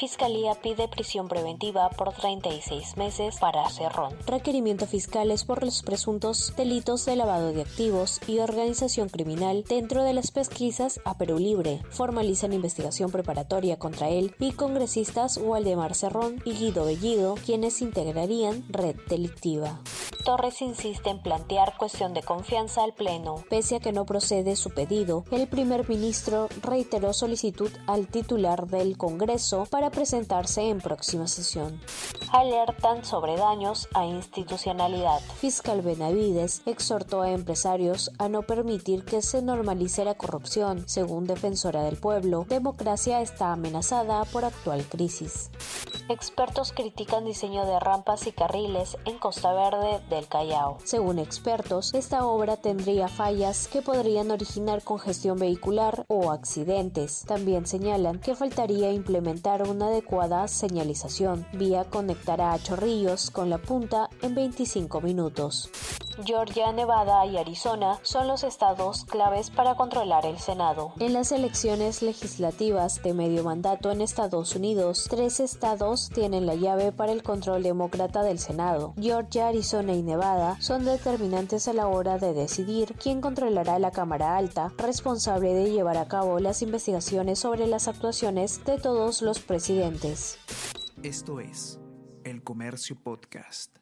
Fiscalía pide prisión preventiva por 36 meses para Cerrón. Requerimiento fiscales por los presuntos delitos de lavado de activos y organización criminal dentro de las pesquisas a Perú Libre. Formalizan investigación preparatoria contra él y congresistas Waldemar Cerrón y Guido Bellido, quienes integrarían red delictiva. Torres insiste en plantear cuestión de confianza al Pleno. Pese a que no procede su pedido, el primer ministro reiteró solicitud al titular del Congreso para presentarse en próxima sesión. Alertan sobre daños a institucionalidad. Fiscal Benavides exhortó a empresarios a no permitir que se normalice la corrupción. Según Defensora del Pueblo, democracia está amenazada por actual crisis. Expertos critican diseño de rampas y carriles en Costa Verde del Callao. Según expertos, esta obra tendría fallas que podrían originar congestión vehicular o accidentes. También señalan que faltaría implementar una adecuada señalización. Vía conectará a Chorrillos con la punta en 25 minutos. Georgia, Nevada y Arizona son los estados claves para controlar el Senado. En las elecciones legislativas de medio mandato en Estados Unidos, tres estados tienen la llave para el control demócrata del Senado. Georgia, Arizona y Nevada son determinantes a la hora de decidir quién controlará la Cámara Alta, responsable de llevar a cabo las investigaciones sobre las actuaciones de todos los presidentes. Esto es El Comercio Podcast.